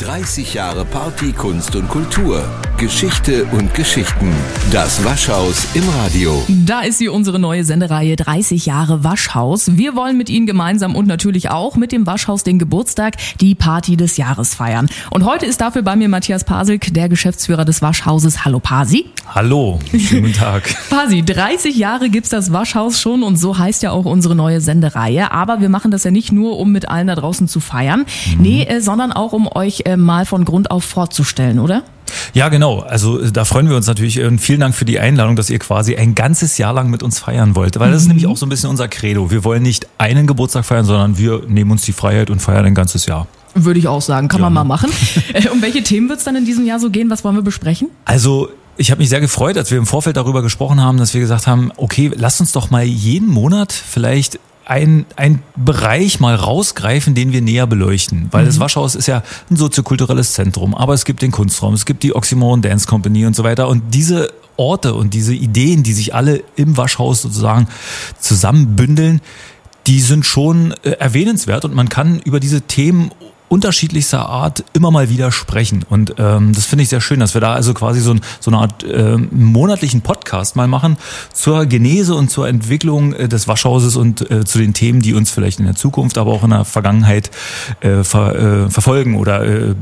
30 Jahre Party, Kunst und Kultur. Geschichte und Geschichten. Das Waschhaus im Radio. Da ist sie unsere neue Sendereihe 30 Jahre Waschhaus. Wir wollen mit Ihnen gemeinsam und natürlich auch mit dem Waschhaus den Geburtstag, die Party des Jahres feiern. Und heute ist dafür bei mir Matthias Paselk, der Geschäftsführer des Waschhauses. Hallo Pasi. Hallo, schönen guten Tag. Pasi, 30 Jahre gibt's das Waschhaus schon und so heißt ja auch unsere neue Sendereihe. Aber wir machen das ja nicht nur, um mit allen da draußen zu feiern, mhm. nee, äh, sondern auch um euch äh, mal von Grund auf vorzustellen, oder? Ja, genau. Also da freuen wir uns natürlich und vielen Dank für die Einladung, dass ihr quasi ein ganzes Jahr lang mit uns feiern wollt. Weil das ist mhm. nämlich auch so ein bisschen unser Credo. Wir wollen nicht einen Geburtstag feiern, sondern wir nehmen uns die Freiheit und feiern ein ganzes Jahr. Würde ich auch sagen, kann ja. man mal machen. Äh, um welche Themen wird es dann in diesem Jahr so gehen? Was wollen wir besprechen? Also ich habe mich sehr gefreut, als wir im Vorfeld darüber gesprochen haben, dass wir gesagt haben, okay, lasst uns doch mal jeden Monat vielleicht ein, ein Bereich mal rausgreifen, den wir näher beleuchten. Weil mhm. das Waschhaus ist ja ein soziokulturelles Zentrum, aber es gibt den Kunstraum, es gibt die Oxymoron Dance Company und so weiter. Und diese Orte und diese Ideen, die sich alle im Waschhaus sozusagen zusammenbündeln, die sind schon äh, erwähnenswert und man kann über diese Themen unterschiedlichster Art immer mal wieder sprechen. Und ähm, das finde ich sehr schön, dass wir da also quasi so, ein, so eine Art äh, monatlichen Podcast mal machen zur Genese und zur Entwicklung äh, des Waschhauses und äh, zu den Themen, die uns vielleicht in der Zukunft, aber auch in der Vergangenheit äh, ver, äh, verfolgen oder äh, äh,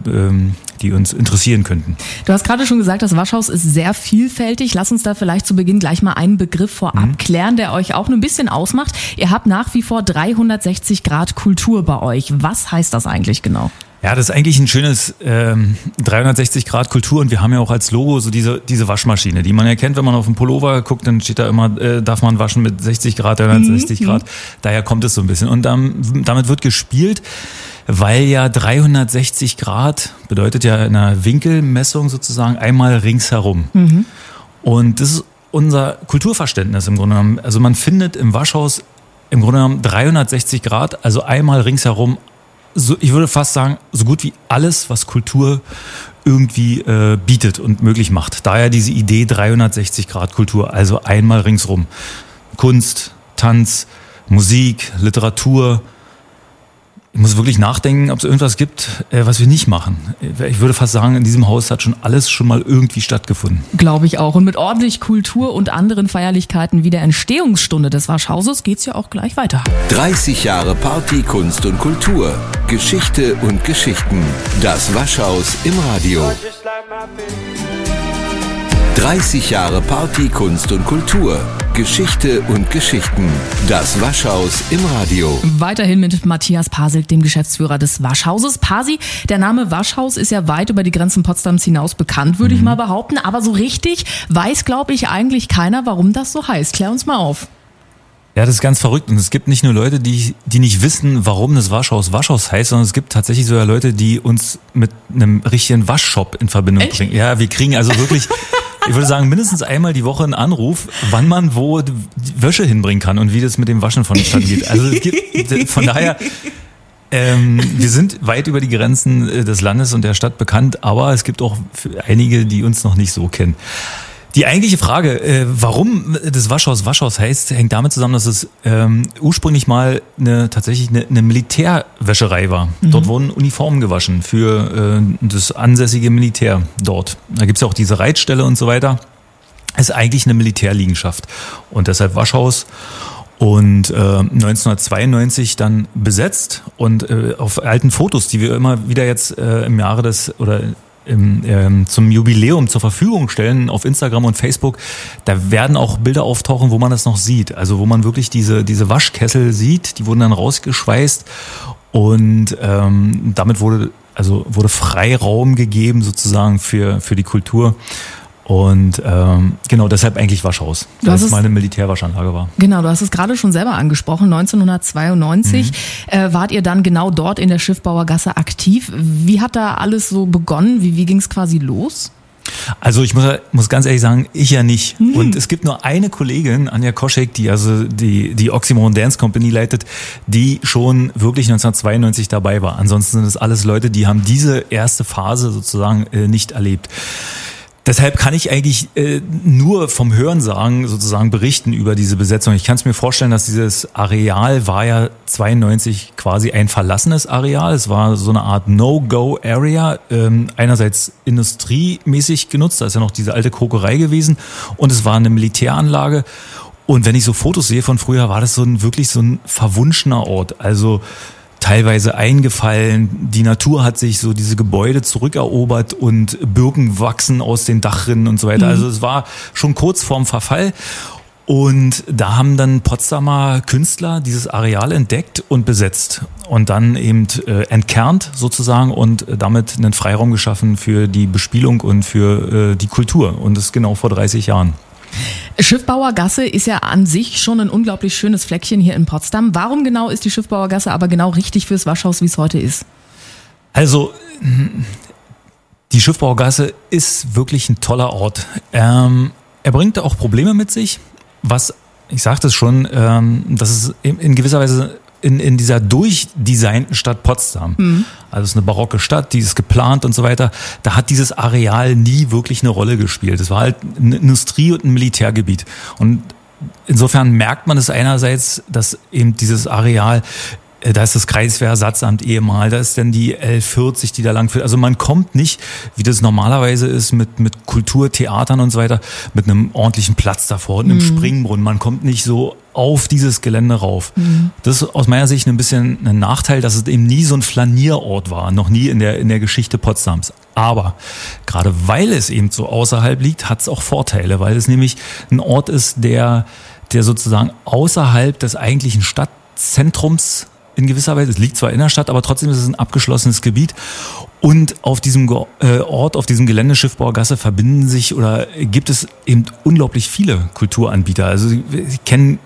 die uns interessieren könnten. Du hast gerade schon gesagt, das Waschhaus ist sehr vielfältig. Lass uns da vielleicht zu Beginn gleich mal einen Begriff vorab mhm. klären, der euch auch ein bisschen ausmacht. Ihr habt nach wie vor 360 Grad Kultur bei euch. Was heißt das eigentlich genau? Ja, das ist eigentlich ein schönes ähm, 360 Grad Kultur und wir haben ja auch als Logo so diese diese Waschmaschine, die man erkennt, wenn man auf den Pullover guckt, dann steht da immer, äh, darf man waschen mit 60 Grad, 360 mhm. Grad. Daher kommt es so ein bisschen und ähm, damit wird gespielt weil ja 360 Grad bedeutet ja in einer Winkelmessung sozusagen einmal ringsherum. Mhm. Und das ist unser Kulturverständnis im Grunde genommen. Also man findet im Waschhaus im Grunde genommen 360 Grad, also einmal ringsherum. So, ich würde fast sagen, so gut wie alles, was Kultur irgendwie äh, bietet und möglich macht. Daher diese Idee 360 Grad Kultur, also einmal ringsrum. Kunst, Tanz, Musik, Literatur, ich muss wirklich nachdenken, ob es irgendwas gibt, äh, was wir nicht machen. Ich würde fast sagen, in diesem Haus hat schon alles schon mal irgendwie stattgefunden. Glaube ich auch. Und mit ordentlich Kultur und anderen Feierlichkeiten wie der Entstehungsstunde des Waschhauses geht es ja auch gleich weiter. 30 Jahre Party, Kunst und Kultur. Geschichte und Geschichten. Das Waschhaus im Radio. 30 Jahre Party, Kunst und Kultur. Geschichte und Geschichten. Das Waschhaus im Radio. Weiterhin mit Matthias Pasel, dem Geschäftsführer des Waschhauses. Pasi, der Name Waschhaus ist ja weit über die Grenzen Potsdams hinaus bekannt, würde mhm. ich mal behaupten. Aber so richtig weiß, glaube ich, eigentlich keiner, warum das so heißt. Klär uns mal auf. Ja, das ist ganz verrückt. Und es gibt nicht nur Leute, die, die nicht wissen, warum das Waschhaus Waschhaus heißt, sondern es gibt tatsächlich sogar Leute, die uns mit einem richtigen Waschshop in Verbindung Echt? bringen. Ja, wir kriegen also wirklich ich würde sagen, mindestens einmal die Woche einen Anruf, wann man wo Wäsche hinbringen kann und wie das mit dem Waschen vonstatten geht. Also es gibt, von daher, ähm, wir sind weit über die Grenzen äh, des Landes und der Stadt bekannt, aber es gibt auch einige, die uns noch nicht so kennen. Die eigentliche Frage, äh, warum das Waschhaus Waschhaus heißt, hängt damit zusammen, dass es ähm, ursprünglich mal eine, tatsächlich eine, eine Militärwäscherei war. Mhm. Dort wurden Uniformen gewaschen für äh, das ansässige Militär dort. Da gibt's ja auch diese Reitstelle und so weiter. ist eigentlich eine Militärliegenschaft und deshalb Waschhaus und äh, 1992 dann besetzt und äh, auf alten Fotos, die wir immer wieder jetzt äh, im Jahre des oder ähm, zum Jubiläum zur Verfügung stellen auf Instagram und Facebook, da werden auch Bilder auftauchen, wo man das noch sieht. Also wo man wirklich diese, diese Waschkessel sieht, die wurden dann rausgeschweißt und ähm, damit wurde also wurde Freiraum gegeben sozusagen für, für die Kultur. Und ähm, genau deshalb eigentlich Waschhaus, weil es mal eine Militärwaschanlage war. Genau, du hast es gerade schon selber angesprochen. 1992 mhm. äh, wart ihr dann genau dort in der Schiffbauergasse aktiv. Wie hat da alles so begonnen? Wie, wie ging es quasi los? Also ich muss, muss ganz ehrlich sagen, ich ja nicht. Mhm. Und es gibt nur eine Kollegin, Anja Koschek, die also die, die Oxymoron Dance Company leitet, die schon wirklich 1992 dabei war. Ansonsten sind es alles Leute, die haben diese erste Phase sozusagen äh, nicht erlebt. Deshalb kann ich eigentlich äh, nur vom Hörensagen sozusagen berichten über diese Besetzung. Ich kann es mir vorstellen, dass dieses Areal war ja 92 quasi ein verlassenes Areal. Es war so eine Art No-Go-Area. Ähm, einerseits industriemäßig genutzt, da ist ja noch diese alte Kokerei gewesen und es war eine Militäranlage. Und wenn ich so Fotos sehe von früher, war das so ein wirklich so ein verwunschener Ort. Also teilweise eingefallen. Die Natur hat sich so diese Gebäude zurückerobert und Birken wachsen aus den Dachrinnen und so weiter. Mhm. Also es war schon kurz vorm Verfall. Und da haben dann Potsdamer Künstler dieses Areal entdeckt und besetzt und dann eben äh, entkernt sozusagen und damit einen Freiraum geschaffen für die Bespielung und für äh, die Kultur. Und das genau vor 30 Jahren. Schiffbauergasse ist ja an sich schon ein unglaublich schönes Fleckchen hier in Potsdam. Warum genau ist die Schiffbauergasse aber genau richtig fürs Waschhaus, wie es heute ist? Also, die Schiffbauergasse ist wirklich ein toller Ort. Ähm, er bringt auch Probleme mit sich, was, ich sagte es schon, ähm, dass es in gewisser Weise in, in dieser durchdesignten Stadt Potsdam. Mhm. Also es ist eine barocke Stadt, die ist geplant und so weiter. Da hat dieses Areal nie wirklich eine Rolle gespielt. Es war halt ein Industrie- und ein Militärgebiet. Und insofern merkt man es einerseits, dass eben dieses Areal da ist das Kreiswehrersatzamt ehemal, da ist dann die L40, die da lang führt. Also man kommt nicht, wie das normalerweise ist, mit, mit Kulturtheatern und so weiter, mit einem ordentlichen Platz davor und einem mhm. Springbrunnen. Man kommt nicht so auf dieses Gelände rauf. Mhm. Das ist aus meiner Sicht ein bisschen ein Nachteil, dass es eben nie so ein Flanierort war, noch nie in der, in der Geschichte Potsdams. Aber gerade weil es eben so außerhalb liegt, hat es auch Vorteile, weil es nämlich ein Ort ist, der, der sozusagen außerhalb des eigentlichen Stadtzentrums in gewisser Weise. Es liegt zwar in der Stadt, aber trotzdem ist es ein abgeschlossenes Gebiet. Und auf diesem äh, Ort, auf diesem Gelände Schiffbauergasse verbinden sich oder gibt es eben unglaublich viele Kulturanbieter. Also ich kenne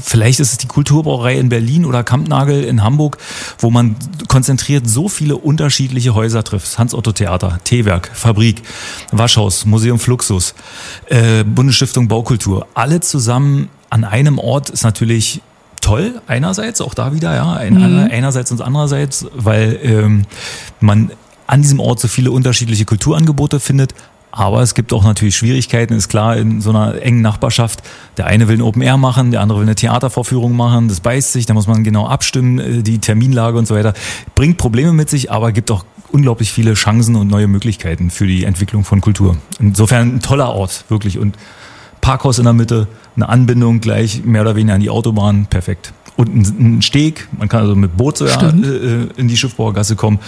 Vielleicht ist es die Kulturbrauerei in Berlin oder Kampnagel in Hamburg, wo man konzentriert so viele unterschiedliche Häuser trifft. Hans-Otto-Theater, Teewerk, Fabrik, Waschhaus, Museum Fluxus, äh, Bundesstiftung Baukultur. Alle zusammen an einem Ort ist natürlich toll, einerseits, auch da wieder, ja, ein, mhm. einerseits und andererseits, weil ähm, man an diesem Ort so viele unterschiedliche Kulturangebote findet, aber es gibt auch natürlich Schwierigkeiten, ist klar, in so einer engen Nachbarschaft. Der eine will ein Open Air machen, der andere will eine Theatervorführung machen, das beißt sich, da muss man genau abstimmen, äh, die Terminlage und so weiter. Bringt Probleme mit sich, aber gibt auch unglaublich viele Chancen und neue Möglichkeiten für die Entwicklung von Kultur. Insofern ein toller Ort, wirklich. Und Parkhaus in der Mitte, eine Anbindung gleich mehr oder weniger an die Autobahn, perfekt. Und ein, Steg, man kann also mit Boot sogar äh, in die Schiffbauergasse kommen,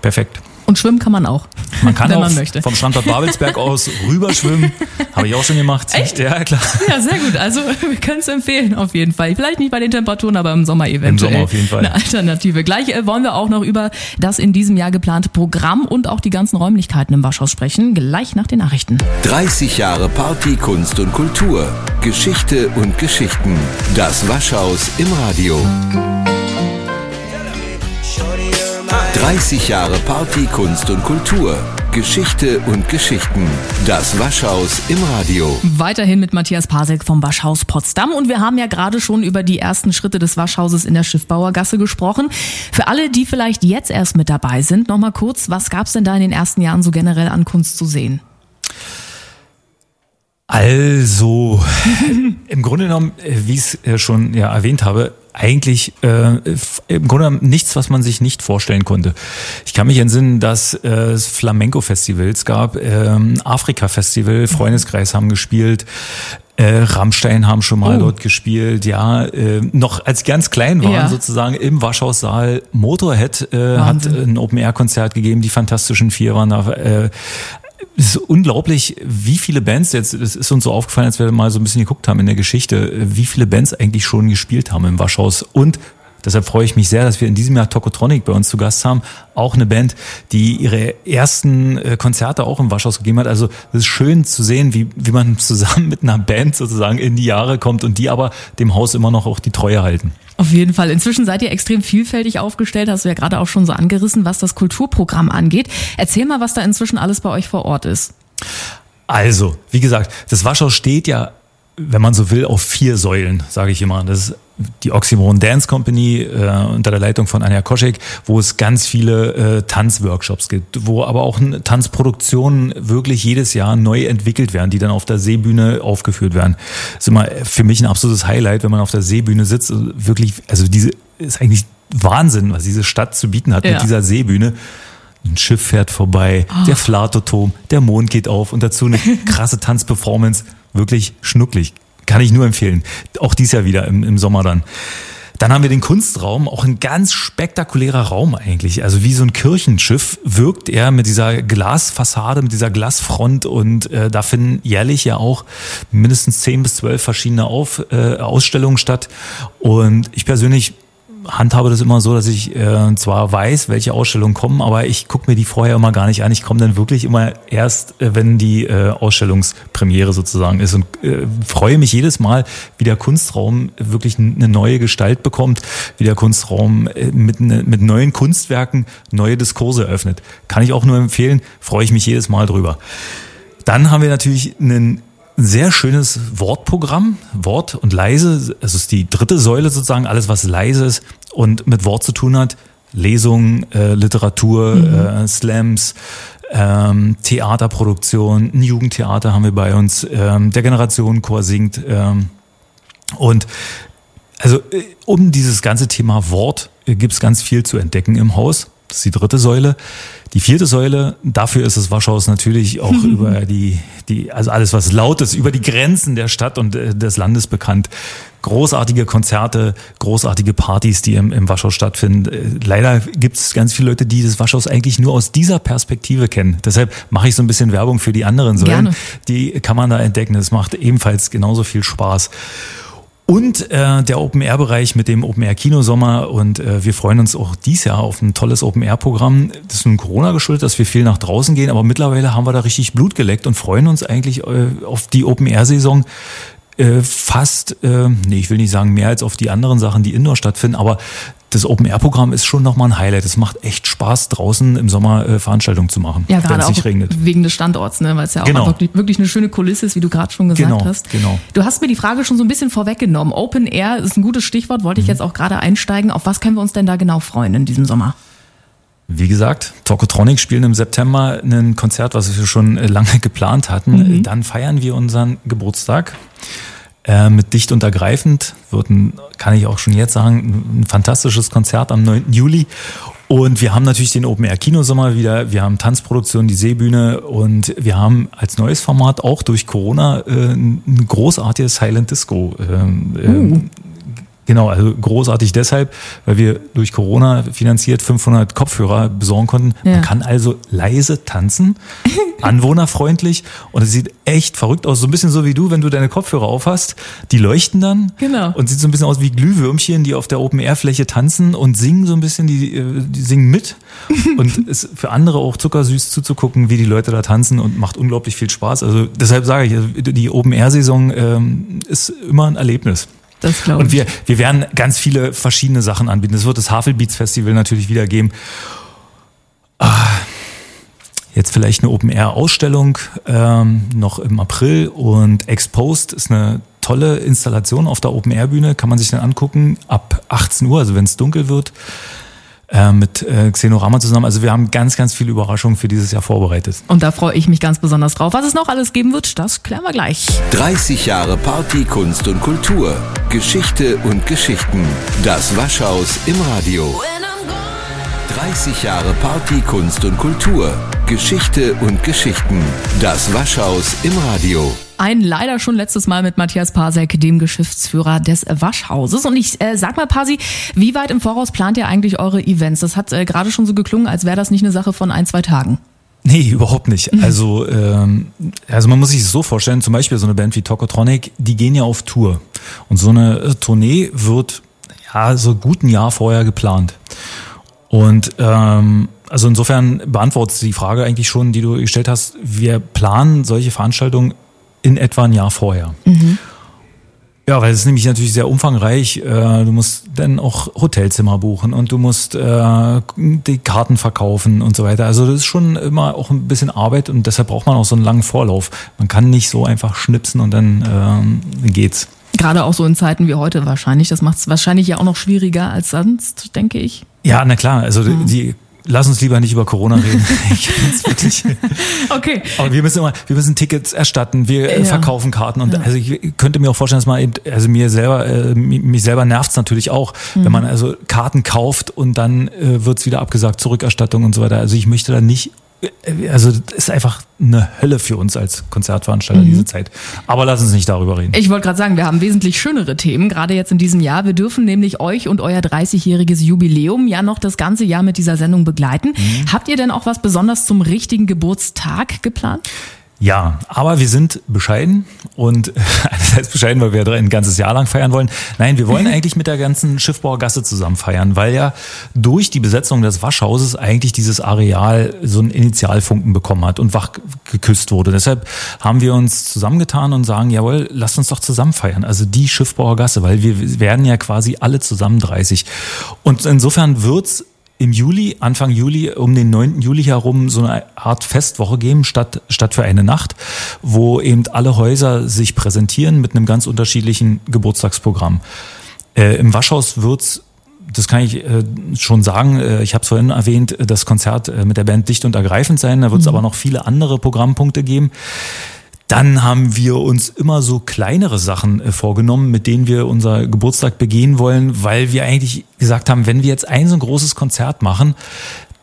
perfekt. Und schwimmen kann man auch. Man kann wenn auch man möchte. vom Standort Babelsberg aus rüberschwimmen. Habe ich auch schon gemacht. Echt? Ja, klar. Ja, sehr gut. Also wir können es empfehlen auf jeden Fall. Vielleicht nicht bei den Temperaturen, aber im Sommer eventuell. Im Sommer auf jeden Fall. Eine Alternative. Gleich äh, wollen wir auch noch über das in diesem Jahr geplante Programm und auch die ganzen Räumlichkeiten im Waschhaus sprechen. Gleich nach den Nachrichten. 30 Jahre Party, Kunst und Kultur. Geschichte und Geschichten. Das Waschhaus im Radio. 30 Jahre Party, Kunst und Kultur. Geschichte und Geschichten. Das Waschhaus im Radio. Weiterhin mit Matthias Pasek vom Waschhaus Potsdam. Und wir haben ja gerade schon über die ersten Schritte des Waschhauses in der Schiffbauergasse gesprochen. Für alle, die vielleicht jetzt erst mit dabei sind, nochmal kurz, was gab es denn da in den ersten Jahren so generell an Kunst zu sehen? Also, im Grunde genommen, äh, wie ich es äh, schon ja, erwähnt habe, eigentlich äh, im Grunde nichts, was man sich nicht vorstellen konnte. Ich kann mich entsinnen, dass äh, es Flamenco-Festivals gab, äh, Afrika-Festival, Freundeskreis haben gespielt, äh, Rammstein haben schon mal oh. dort gespielt, ja, äh, noch als ganz klein waren ja. sozusagen im Waschhaussaal. Motorhead äh, hat ein Open-Air-Konzert gegeben, die Fantastischen Vier waren da. Äh, es ist unglaublich, wie viele Bands jetzt, es ist uns so aufgefallen, als wir mal so ein bisschen geguckt haben in der Geschichte, wie viele Bands eigentlich schon gespielt haben im Waschhaus und Deshalb freue ich mich sehr, dass wir in diesem Jahr Tokotronic bei uns zu Gast haben. Auch eine Band, die ihre ersten äh, Konzerte auch im Waschhaus gegeben hat. Also es ist schön zu sehen, wie, wie man zusammen mit einer Band sozusagen in die Jahre kommt und die aber dem Haus immer noch auch die Treue halten. Auf jeden Fall. Inzwischen seid ihr extrem vielfältig aufgestellt, hast du ja gerade auch schon so angerissen, was das Kulturprogramm angeht. Erzähl mal, was da inzwischen alles bei euch vor Ort ist. Also, wie gesagt, das Waschhaus steht ja wenn man so will, auf vier Säulen, sage ich immer. Das ist die Oxymoron Dance Company äh, unter der Leitung von Anja Koschek, wo es ganz viele äh, Tanzworkshops gibt, wo aber auch Tanzproduktionen wirklich jedes Jahr neu entwickelt werden, die dann auf der Seebühne aufgeführt werden. Das ist immer für mich ein absolutes Highlight, wenn man auf der Seebühne sitzt. Wirklich, also diese ist eigentlich Wahnsinn, was diese Stadt zu bieten hat ja. mit dieser Seebühne. Ein Schiff fährt vorbei, oh. der Flatoturm, der Mond geht auf und dazu eine krasse Tanzperformance. Wirklich schnucklig. Kann ich nur empfehlen. Auch dies Jahr wieder im, im Sommer dann. Dann haben wir den Kunstraum, auch ein ganz spektakulärer Raum eigentlich. Also wie so ein Kirchenschiff wirkt er mit dieser Glasfassade, mit dieser Glasfront und äh, da finden jährlich ja auch mindestens zehn bis zwölf verschiedene Auf, äh, Ausstellungen statt. Und ich persönlich handhabe das immer so, dass ich äh, zwar weiß, welche Ausstellungen kommen, aber ich gucke mir die vorher immer gar nicht an. Ich komme dann wirklich immer erst, äh, wenn die äh, Ausstellungspremiere sozusagen ist und äh, freue mich jedes Mal, wie der Kunstraum wirklich eine neue Gestalt bekommt, wie der Kunstraum äh, mit, ne, mit neuen Kunstwerken neue Diskurse öffnet. Kann ich auch nur empfehlen, freue ich mich jedes Mal drüber. Dann haben wir natürlich einen sehr schönes Wortprogramm, Wort und leise. Es ist die dritte Säule sozusagen, alles was leise ist und mit Wort zu tun hat. Lesungen, äh, Literatur, mhm. äh, Slams, ähm, Theaterproduktion, ein Jugendtheater haben wir bei uns, ähm, der Generationenchor singt. Ähm, und also äh, um dieses ganze Thema Wort äh, gibt es ganz viel zu entdecken im Haus. Das ist die dritte Säule. Die vierte Säule, dafür ist das Waschhaus natürlich auch über die, die, also alles, was laut ist, über die Grenzen der Stadt und äh, des Landes bekannt. Großartige Konzerte, großartige Partys, die im, im Waschhaus stattfinden. Äh, leider gibt es ganz viele Leute, die das Waschhaus eigentlich nur aus dieser Perspektive kennen. Deshalb mache ich so ein bisschen Werbung für die anderen Säulen. Gerne. Die kann man da entdecken. Das macht ebenfalls genauso viel Spaß. Und äh, der Open-Air-Bereich mit dem Open-Air-Kinosommer. Und äh, wir freuen uns auch dieses Jahr auf ein tolles Open-Air-Programm. Das ist nun Corona geschuldet, dass wir viel nach draußen gehen. Aber mittlerweile haben wir da richtig Blut geleckt und freuen uns eigentlich äh, auf die Open-Air-Saison äh, fast, äh, nee, ich will nicht sagen mehr als auf die anderen Sachen, die indoor stattfinden, aber das Open-Air-Programm ist schon nochmal ein Highlight. Es macht echt Spaß, draußen im Sommer äh, Veranstaltungen zu machen, ja, gerade auch regnet. wegen des Standorts, ne? weil es ja auch genau. wirklich, wirklich eine schöne Kulisse ist, wie du gerade schon gesagt genau, hast. Genau. Du hast mir die Frage schon so ein bisschen vorweggenommen. Open Air ist ein gutes Stichwort, wollte ich mhm. jetzt auch gerade einsteigen. Auf was können wir uns denn da genau freuen in diesem Sommer? Wie gesagt, Tokotronic spielen im September ein Konzert, was wir schon äh, lange geplant hatten. Mhm. Dann feiern wir unseren Geburtstag äh, mit Dicht und Ergreifend. Wird ein, kann ich auch schon jetzt sagen, ein fantastisches Konzert am 9. Juli. Und wir haben natürlich den Open Air Kinosommer wieder. Wir haben Tanzproduktion, die Seebühne und wir haben als neues Format auch durch Corona äh, ein großartiges Silent Disco äh, uh. Genau, also großartig deshalb, weil wir durch Corona finanziert 500 Kopfhörer besorgen konnten. Ja. Man kann also leise tanzen, anwohnerfreundlich und es sieht echt verrückt aus. So ein bisschen so wie du, wenn du deine Kopfhörer aufhast. Die leuchten dann genau. und sieht so ein bisschen aus wie Glühwürmchen, die auf der Open-Air-Fläche tanzen und singen so ein bisschen, die, äh, die singen mit. und ist für andere auch zuckersüß zuzugucken, wie die Leute da tanzen und macht unglaublich viel Spaß. Also deshalb sage ich, also die Open-Air-Saison ähm, ist immer ein Erlebnis. Das glaube ich. Und wir, wir werden ganz viele verschiedene Sachen anbieten. Es wird das Havelbeats Festival natürlich wieder geben. Ah, jetzt vielleicht eine Open-Air-Ausstellung ähm, noch im April und Exposed ist eine tolle Installation auf der Open-Air-Bühne, kann man sich dann angucken ab 18 Uhr, also wenn es dunkel wird äh, mit äh, Xenorama zusammen. Also wir haben ganz, ganz viele Überraschungen für dieses Jahr vorbereitet. Und da freue ich mich ganz besonders drauf. Was es noch alles geben wird, das klären wir gleich. 30 Jahre Party, Kunst und Kultur. Geschichte und Geschichten. Das Waschhaus im Radio. 30 Jahre Party, Kunst und Kultur. Geschichte und Geschichten. Das Waschhaus im Radio. Ein leider schon letztes Mal mit Matthias Pasek, dem Geschäftsführer des Waschhauses. Und ich äh, sag mal, Pasi, wie weit im Voraus plant ihr eigentlich eure Events? Das hat äh, gerade schon so geklungen, als wäre das nicht eine Sache von ein, zwei Tagen. Nee, überhaupt nicht. Mhm. Also, ähm, also man muss sich das so vorstellen, zum Beispiel so eine Band wie Tokotronic, die gehen ja auf Tour. Und so eine äh, Tournee wird ja so gut ein Jahr vorher geplant. Und ähm, also insofern beantwortet die Frage eigentlich schon, die du gestellt hast. Wir planen solche Veranstaltungen in etwa ein Jahr vorher. Mhm. Ja, weil es ist nämlich natürlich sehr umfangreich. Äh, du musst dann auch Hotelzimmer buchen und du musst äh, die Karten verkaufen und so weiter. Also das ist schon immer auch ein bisschen Arbeit und deshalb braucht man auch so einen langen Vorlauf. Man kann nicht so einfach schnipsen und dann ähm, geht's. Gerade auch so in Zeiten wie heute wahrscheinlich. Das macht es wahrscheinlich ja auch noch schwieriger als sonst, denke ich. Ja, na klar. Also mhm. die Lass uns lieber nicht über Corona reden. Okay. Aber wir müssen immer, wir müssen Tickets erstatten, wir äh, ja. verkaufen Karten und ja. also ich könnte mir auch vorstellen, dass man eben, also mir selber, äh, mich selber nervt's natürlich auch, mhm. wenn man also Karten kauft und dann äh, wird's wieder abgesagt, Zurückerstattung und so weiter. Also ich möchte da nicht also das ist einfach eine Hölle für uns als Konzertveranstalter mhm. diese Zeit. Aber lass uns nicht darüber reden. Ich wollte gerade sagen, wir haben wesentlich schönere Themen, gerade jetzt in diesem Jahr. Wir dürfen nämlich euch und euer 30-jähriges Jubiläum ja noch das ganze Jahr mit dieser Sendung begleiten. Mhm. Habt ihr denn auch was besonders zum richtigen Geburtstag geplant? Ja, aber wir sind bescheiden und einerseits bescheiden, weil wir ein ganzes Jahr lang feiern wollen. Nein, wir wollen eigentlich mit der ganzen Schiffbauergasse zusammen feiern, weil ja durch die Besetzung des Waschhauses eigentlich dieses Areal so einen Initialfunken bekommen hat und wach geküsst wurde. Deshalb haben wir uns zusammengetan und sagen, jawohl, lasst uns doch zusammen feiern. Also die Schiffbauergasse, weil wir werden ja quasi alle zusammen 30. Und insofern wird's im Juli, Anfang Juli, um den 9. Juli herum so eine Art Festwoche geben, statt, statt für eine Nacht, wo eben alle Häuser sich präsentieren mit einem ganz unterschiedlichen Geburtstagsprogramm. Äh, Im Waschhaus wird's das kann ich äh, schon sagen. Äh, ich habe es vorhin erwähnt, das Konzert äh, mit der Band dicht und ergreifend sein. Da wird es mhm. aber noch viele andere Programmpunkte geben. Dann haben wir uns immer so kleinere Sachen äh, vorgenommen, mit denen wir unser Geburtstag begehen wollen, weil wir eigentlich gesagt haben, wenn wir jetzt ein so ein großes Konzert machen,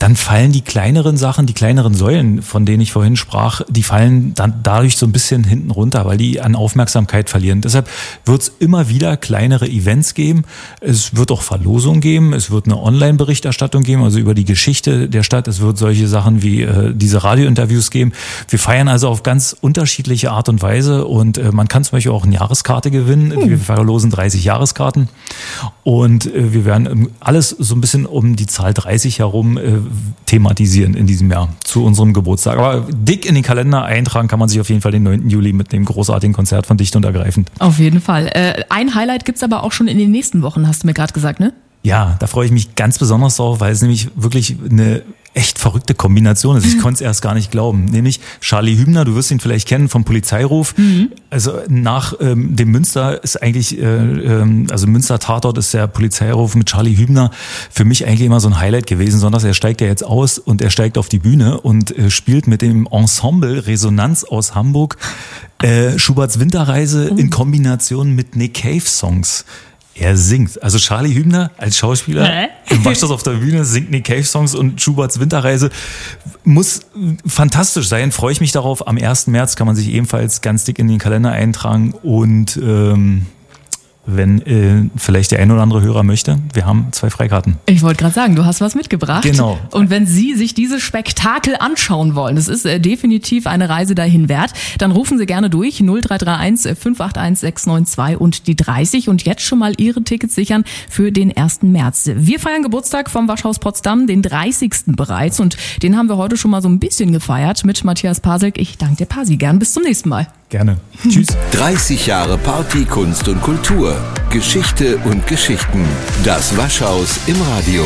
dann fallen die kleineren Sachen, die kleineren Säulen, von denen ich vorhin sprach, die fallen dann dadurch so ein bisschen hinten runter, weil die an Aufmerksamkeit verlieren. Deshalb wird es immer wieder kleinere Events geben. Es wird auch Verlosungen geben. Es wird eine Online-Berichterstattung geben, also über die Geschichte der Stadt. Es wird solche Sachen wie äh, diese Radiointerviews geben. Wir feiern also auf ganz unterschiedliche Art und Weise und äh, man kann zum Beispiel auch eine Jahreskarte gewinnen. Hm. Wir verlosen 30 Jahreskarten und äh, wir werden alles so ein bisschen um die Zahl 30 herum äh, thematisieren in diesem Jahr zu unserem Geburtstag. Aber dick in den Kalender eintragen kann man sich auf jeden Fall den 9. Juli mit dem großartigen Konzert von Dicht und Ergreifend. Auf jeden Fall. Äh, ein Highlight gibt's aber auch schon in den nächsten Wochen, hast du mir gerade gesagt, ne? Ja, da freue ich mich ganz besonders drauf, weil es nämlich wirklich eine echt verrückte Kombination ist. Ich konnte es erst gar nicht glauben. Nämlich Charlie Hübner, du wirst ihn vielleicht kennen vom Polizeiruf. Mhm. Also nach ähm, dem Münster ist eigentlich, äh, ähm, also Münster Tatort ist der Polizeiruf mit Charlie Hübner für mich eigentlich immer so ein Highlight gewesen, sondern er steigt ja jetzt aus und er steigt auf die Bühne und äh, spielt mit dem Ensemble Resonanz aus Hamburg äh, Schuberts Winterreise in Kombination mit Nick Cave Songs. Er singt. Also Charlie Hübner als Schauspieler Hä? im Waschhaus auf der Bühne singt Nick Cave Songs und Schuberts Winterreise. Muss fantastisch sein. Freue ich mich darauf. Am 1. März kann man sich ebenfalls ganz dick in den Kalender eintragen und ähm, wenn äh, vielleicht der ein oder andere Hörer möchte. Wir haben zwei Freikarten. Ich wollte gerade sagen, du hast was mitgebracht. Genau. Und wenn Sie sich dieses Spektakel anschauen wollen, das ist äh, definitiv eine Reise dahin wert, dann rufen Sie gerne durch 0331 581 692 und die 30 und jetzt schon mal Ihre Tickets sichern für den 1. März. Wir feiern Geburtstag vom Waschhaus Potsdam, den 30. bereits und den haben wir heute schon mal so ein bisschen gefeiert mit Matthias Pasek. Ich danke dir, Pasi. Gern bis zum nächsten Mal. Gerne. Tschüss. 30 Jahre Party, Kunst und Kultur. Geschichte und Geschichten. Das Waschhaus im Radio.